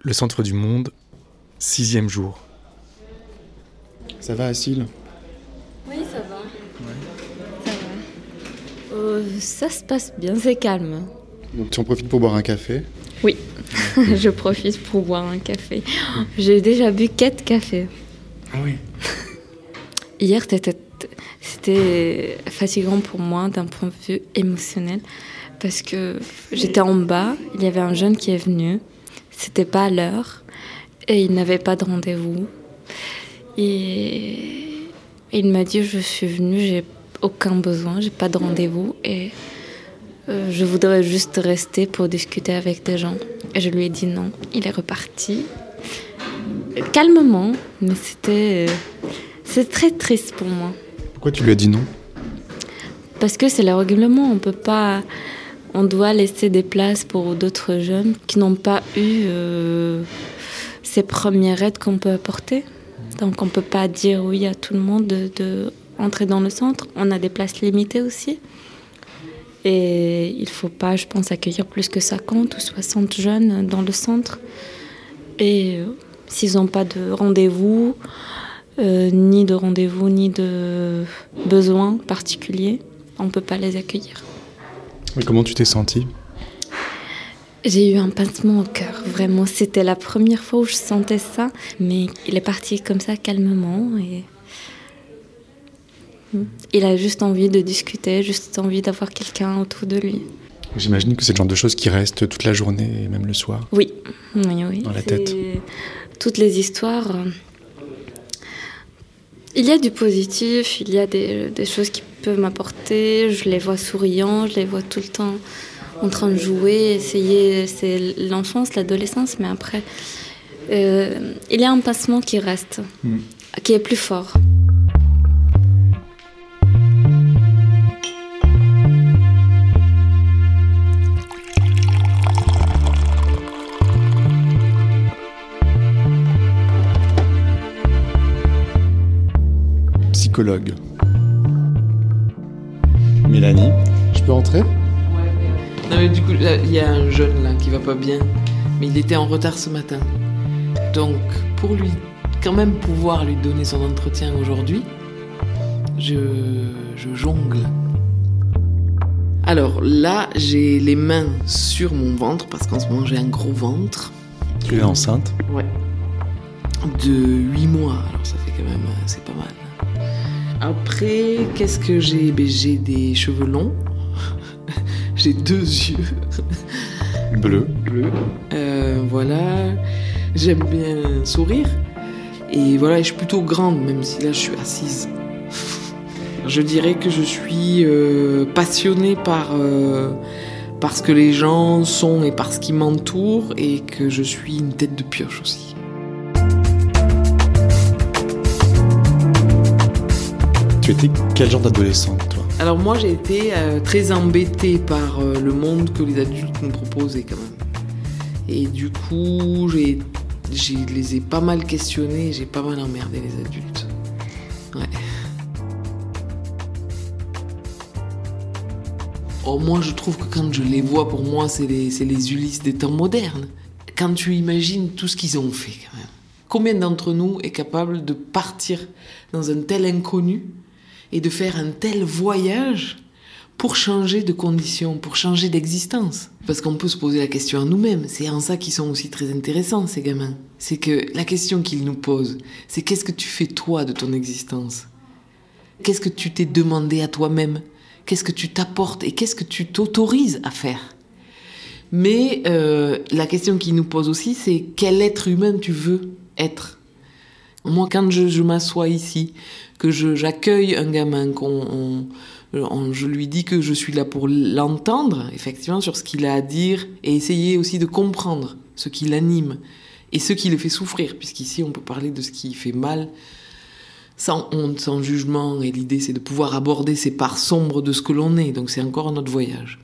Le centre du monde, sixième jour. Ça va, Asile? Oui, ça va. Ça va. Euh, ça se passe bien, c'est calme. Donc tu en profites pour boire un café? Oui, je profite pour boire un café. J'ai déjà bu quatre cafés. Ah oui Hier, c'était c'était fatigant pour moi d'un point de vue émotionnel parce que j'étais en bas, il y avait un jeune qui est venu, c'était pas à l'heure et il n'avait pas de rendez-vous. Et il m'a dit je suis venu, j'ai aucun besoin, j'ai pas de rendez-vous et euh, je voudrais juste rester pour discuter avec des gens. Et je lui ai dit non, il est reparti calmement, mais c'était c'est très triste pour moi. Pourquoi tu lui as dit non? Parce que c'est le règlement, on peut pas. On doit laisser des places pour d'autres jeunes qui n'ont pas eu euh, ces premières aides qu'on peut apporter. Donc on peut pas dire oui à tout le monde de, dans le centre. On a des places limitées aussi. Et il faut pas, je pense, accueillir plus que 50 ou 60 jeunes dans le centre. Et euh, s'ils n'ont pas de rendez-vous, euh, ni de rendez-vous, ni de besoins particuliers, on ne peut pas les accueillir. Comment tu t'es sentie J'ai eu un pincement au cœur, vraiment. C'était la première fois où je sentais ça, mais il est parti comme ça calmement et il a juste envie de discuter, juste envie d'avoir quelqu'un autour de lui. J'imagine que c'est le genre de choses qui restent toute la journée et même le soir. Oui, oui, oui. Dans la tête. Toutes les histoires. Il y a du positif, il y a des, des choses qui peuvent m'apporter. Je les vois souriants, je les vois tout le temps en train de jouer, essayer. C'est l'enfance, l'adolescence, mais après, euh, il y a un passement qui reste, Mm. qui est plus fort. Psychologue. Mélanie, je peux entrer Non mais du coup, il y a un jeune là qui va pas bien, mais il était en retard ce matin. Donc, pour lui, quand même pouvoir lui donner son entretien aujourd'hui, je, je jongle. Alors là, j'ai les mains sur mon ventre parce qu'en ce moment j'ai un gros ventre Tu es enceinte? Ouais. de 8 mois. Alors ça fait quand même, euh, c'est pas mal. Après, qu'est-ce que j'ai Ben, J'ai des cheveux longs? j'ai deux yeux Bleu. bleus. Euh, voilà. J'aime bien sourire. Et voilà, je suis plutôt grande, même si là je suis assise. Je dirais que je suis euh, passionnée par, euh, par ce que les gens sont et par ce qui m'entoure, et que je suis une tête de pioche aussi. Tu étais quel genre d'adolescente, toi? Alors moi j'ai été euh, très embêtée par euh, le monde que les adultes nous proposaient quand même. Et du coup, j'ai, j'ai les ai pas mal questionnés, j'ai pas mal emmerdé les adultes. Ouais. Oh, moi je trouve que quand je les vois, pour moi c'est les, c'est les Ulysses des temps modernes. Quand tu imagines tout ce qu'ils ont fait quand même. Combien d'entre nous est capable de partir dans un tel inconnu et de faire un tel voyage pour changer de conditions, pour changer d'existence. Parce qu'on peut se poser la question à nous-mêmes. C'est en ça qu'ils sont aussi très intéressants, ces gamins. C'est que la question qu'ils nous posent, c'est qu'est-ce que tu fais toi de ton existence? Qu'est-ce que tu t'es demandé à toi-même? Qu'est-ce que tu t'apportes et qu'est-ce que tu t'autorises à faire? Mais euh, la question qu'ils nous posent aussi, c'est quel être humain tu veux être? Moi, quand je, m'assois ici, que j'accueille un gamin, qu'on on- on- je lui dis que je suis là pour l'entendre, effectivement, sur ce qu'il a à dire, et essayer aussi de comprendre ce qui l'anime et ce qui le fait souffrir, puisqu'ici on peut parler de ce qui fait mal sans honte, sans jugement, et l'idée c'est de pouvoir aborder ces parts sombres de ce que l'on est, donc c'est encore un autre voyage.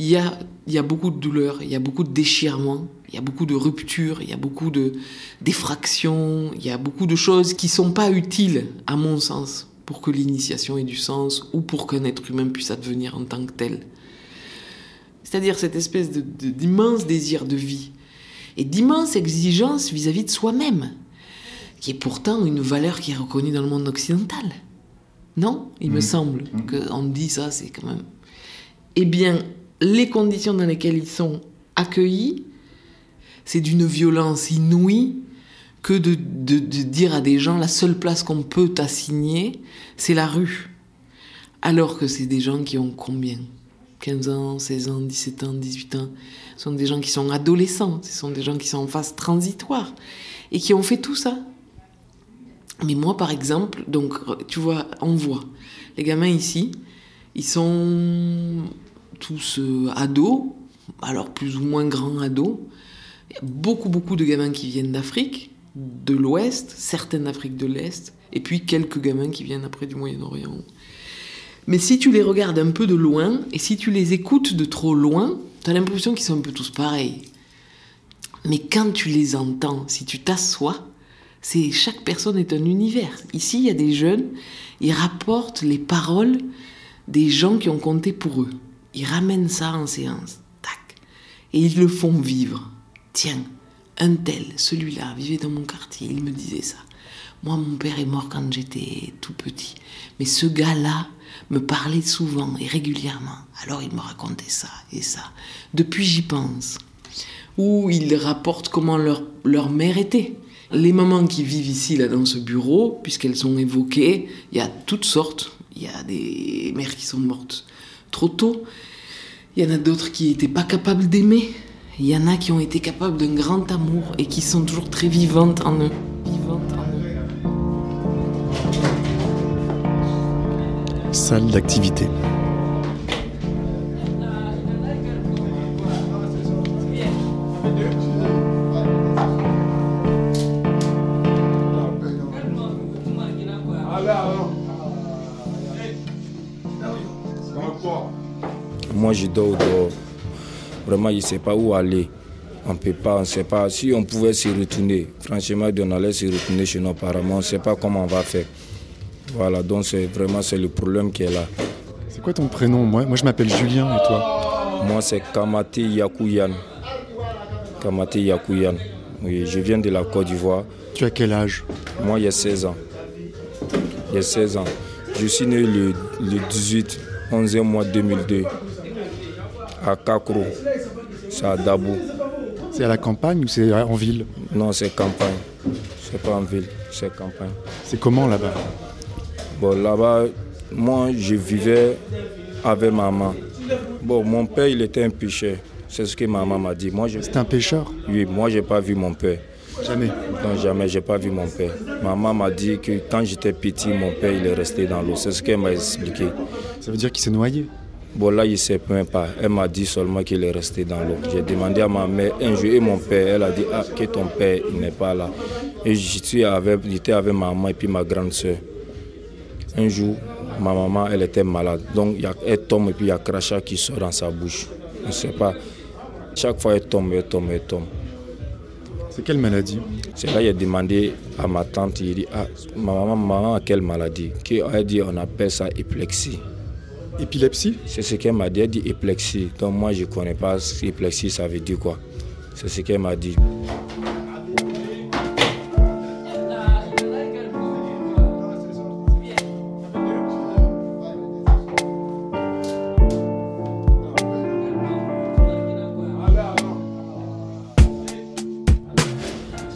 Il y a, il y a beaucoup de douleurs, il y a beaucoup de déchirements, il y a beaucoup de ruptures, il y a beaucoup de d'effractions, il y a beaucoup de choses qui sont pas utiles, à mon sens, pour que l'initiation ait du sens ou pour qu'un être humain puisse advenir en tant que tel. C'est-à-dire cette espèce de- de- d'immense désir de vie. et d'immenses exigences vis-à-vis de soi-même, qui est pourtant une valeur qui est reconnue dans le monde occidental. Non? Il me semble qu'on dit ça, c'est quand même... Eh bien, les conditions dans lesquelles ils sont accueillis, c'est d'une violence inouïe que de, dire à des gens la seule place qu'on peut t'assigner, c'est la rue. Alors que c'est des gens qui ont combien? 15 ans, 16 ans, 17 ans, 18 ans. Ce sont des gens qui sont adolescents, ce sont des gens qui sont en phase transitoire et qui ont fait tout ça. Mais moi, par exemple, donc, tu vois, on voit les gamins ici, ils sont tous euh, ados, alors plus ou moins grands ados. Il y a beaucoup, beaucoup de gamins qui viennent d'Afrique, de l'Ouest, certains d'Afrique de l'Est, et puis quelques gamins qui viennent après du Moyen-Orient. Mais si tu les regardes un peu de loin, et si tu les écoutes de trop loin, tu as l'impression qu'ils sont un peu tous pareils. Mais quand tu les entends, si tu t'assois, c'est chaque personne est un univers. Ici, il y a des jeunes, ils rapportent les paroles des gens qui ont compté pour eux. Ils ramènent ça en séance, tac, et ils le font vivre. Tiens, un tel, celui-là, vivait dans mon quartier, il me disait ça. Moi, mon père est mort quand j'étais tout petit, mais ce gars-là me parlait souvent et régulièrement. Alors il me racontait ça et ça. Depuis, j'y pense où ils rapportent comment leur, leur mère était. Les mamans qui vivent ici, là, dans ce bureau, puisqu'elles sont évoquées, il y a toutes sortes. Il y a des mères qui sont mortes trop tôt. Il y en a d'autres qui n'étaient pas capables d'aimer. Il y en a qui ont été capables d'un grand amour et qui sont toujours très vivantes en eux. Vivantes en eux. Salle d'activité. Je dors dehors. Vraiment, je ne sais pas où aller. On ne peut pas, on ne sait pas. Si on pouvait se retourner, franchement, on allait se retourner chez nos parents. mais On ne sait pas comment on va faire. Voilà, donc c'est vraiment c'est le problème qui est là. C'est quoi ton prénom? Moi, moi, je m'appelle Julien et toi? Moi, c'est Kamate Yakouyan. Kamate Yakouyan. Oui, je viens de la Côte d'Ivoire. Tu as quel âge? Moi, il y a 16 ans. Il y a 16 ans. Je suis né le, le 18, 11e mois 2002, à Kakro, c'est à Dabou. C'est à la campagne ou c'est en ville? Non, c'est campagne. C'est pas en ville, c'est campagne. C'est comment là-bas? Bon, là-bas, moi, je vivais avec maman. Bon, mon père, il était un pêcheur. C'est ce que maman m'a dit. Moi, je... C'est un pêcheur? Oui, moi, j'ai pas vu mon père. Jamais? Non, jamais, j'ai pas vu mon père. Maman m'a dit que quand j'étais petit, mon père, il est resté dans l'eau. C'est ce qu'elle m'a expliqué. Ça veut dire qu'il s'est noyé? Bon, là, il ne sait même pas. Elle m'a dit seulement qu'il est resté dans l'eau. J'ai demandé à ma mère un jour et mon père. Elle a dit ah, que ton père il n'est pas là. Et j'étais avec, j'étais avec ma maman et puis ma grande soeur. Un jour, ma maman, elle était malade. Donc, il y a, elle tombe et puis il y a crachat qui sort dans sa bouche. On ne sait pas. Chaque fois, elle tombe, elle tombe, elle tombe. C'est quelle maladie? C'est là a demandé à ma tante, il dit, ah, ma maman, maman a quelle maladie? Elle dit, on appelle ça épilepsie. Épilepsie? C'est ce qu'elle m'a dit, elle dit épilepsie. Donc moi, je ne connais pas ce épilepsie, ça veut dire quoi. C'est ce qu'elle m'a dit.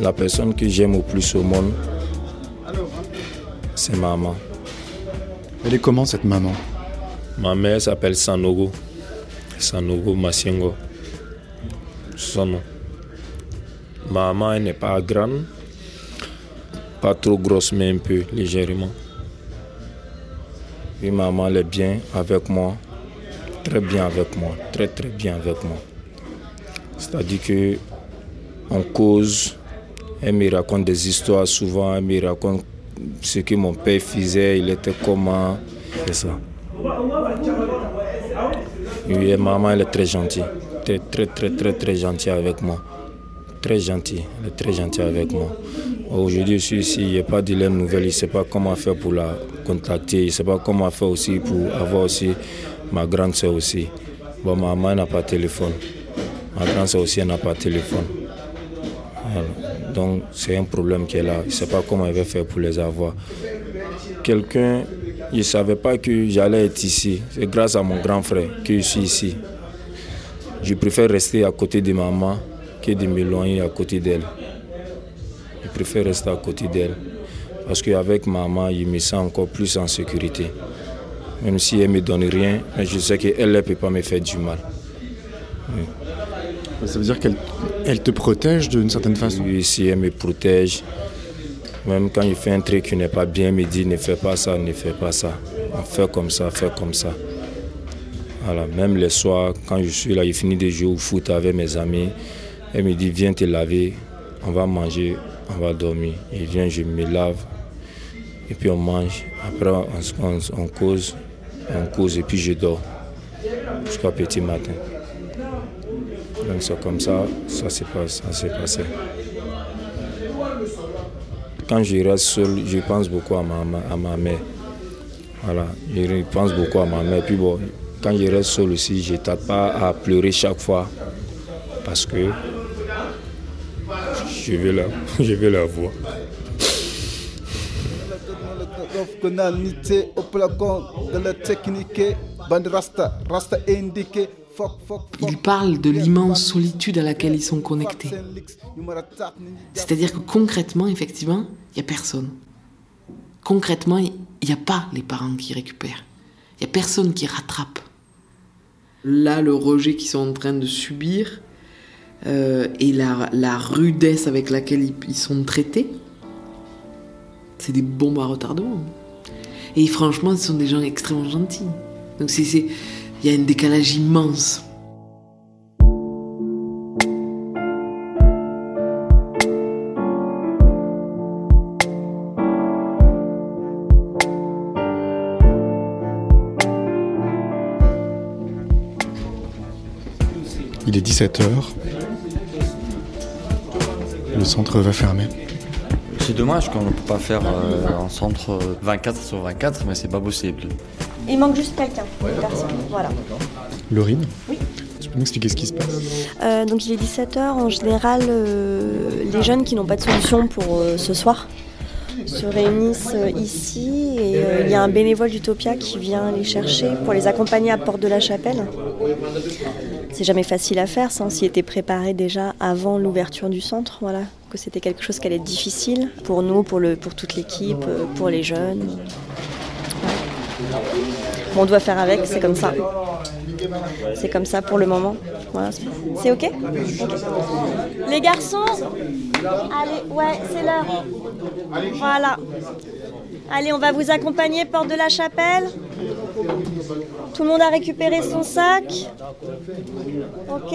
La personne que j'aime au plus au monde, c'est maman. Elle est comment cette maman? Ma mère s'appelle Sanogo. Sanogo Masiengo. Son nom. Ma maman n'est pas grande, pas trop grosse, mais un peu légèrement. Et maman elle est bien avec moi, très bien avec moi, très très bien avec moi. C'est-à-dire que on cause, elle me raconte des histoires souvent, elle me raconte ce que mon père faisait, il était comment, c'est ça. Oui, maman, elle est très gentille. Très, très, très, très, très gentille avec moi. Très gentille. Elle est très gentille avec moi. Aujourd'hui, je suis ici, il n'y a pas de l'aime nouvelle. Il ne sait pas comment faire pour la contacter. Il ne sait pas comment faire aussi pour avoir aussi ma grande soeur aussi. Bon, maman n'a pas de téléphone. Ma grande soeur aussi n'a pas de téléphone. Donc c'est un problème qu'elle a. Je ne sait pas comment elle va faire pour les avoir. Quelqu'un, il ne savait pas que j'allais être ici. C'est grâce à mon grand frère que je suis ici. Je préfère rester à côté de maman que de m'éloigner à côté d'elle. Je préfère rester à côté d'elle. Parce qu'avec maman, je me sens encore plus en sécurité. Même si elle ne me donne rien, mais je sais qu'elle ne peut pas me faire du mal. Ça veut dire qu'elle elle te protège d'une certaine façon? Oui, si elle me protège. Même quand il fait un truc qui n'est pas bien, elle me dit ne fais pas ça, ne fais pas ça. Fais comme ça, fais comme ça. Voilà, même les soirs, quand je suis là, je finis de jouer au foot avec mes amis. Elle me dit viens te laver, on va manger, on va dormir. Et vient, je me lave. Et puis on mange. Après, on, on, on cause, on cause et puis je dors jusqu'à petit matin. Donc c'est comme ça, ça s'est passé. Quand je reste seul, je pense beaucoup à ma, mère. Voilà, je pense beaucoup à ma mère. Puis bon, quand je reste seul aussi, je ne pas à pleurer chaque fois parce que je vais la, je vais la voir. Il parle de l'immense solitude à laquelle ils sont connectés. C'est-à-dire que concrètement, effectivement, il n'y a personne. Concrètement, il n'y a pas les parents qui récupèrent. Il n'y a personne qui rattrape. Là, le rejet qu'ils sont en train de subir euh, et la, rudesse avec laquelle ils, ils sont traités, c'est des bombes à retardement. Et franchement, ce sont des gens extrêmement gentils. Donc c'est il y a un décalage immense. Il est 17h. Le centre va fermer. C'est dommage qu'on ne peut pas faire euh, un centre 24 sur 24, mais c'est pas possible. Il manque juste quelqu'un, une personne. Voilà. Laurine Oui. Tu peux m'expliquer ce qui se passe euh, Donc il est 17h. En général, euh, les jeunes qui n'ont pas de solution pour euh, ce soir se réunissent ici et il y a un bénévole d'Utopia qui vient les chercher pour les accompagner à Porte de la Chapelle. C'est jamais facile à faire, ça s'y était préparé déjà avant l'ouverture du centre, voilà, que c'était quelque chose qui allait être difficile pour nous, pour, le, pour toute l'équipe, pour les jeunes. Bon, on doit faire avec, c'est comme ça. C'est comme ça pour le moment. Voilà. C'est ok, Les garçons Allez, ouais, c'est l'heure. Voilà. Allez, on va vous accompagner porte de la chapelle. Tout le monde a récupéré son sac. Ok.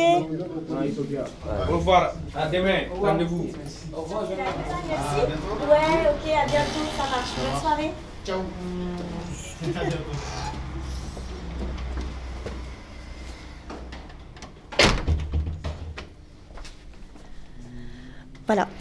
Au revoir. À demain. Rendez-vous. Au revoir, Merci. Ouais, ok, à bientôt. Ça marche. Bonne soirée. Ciao. Voilà.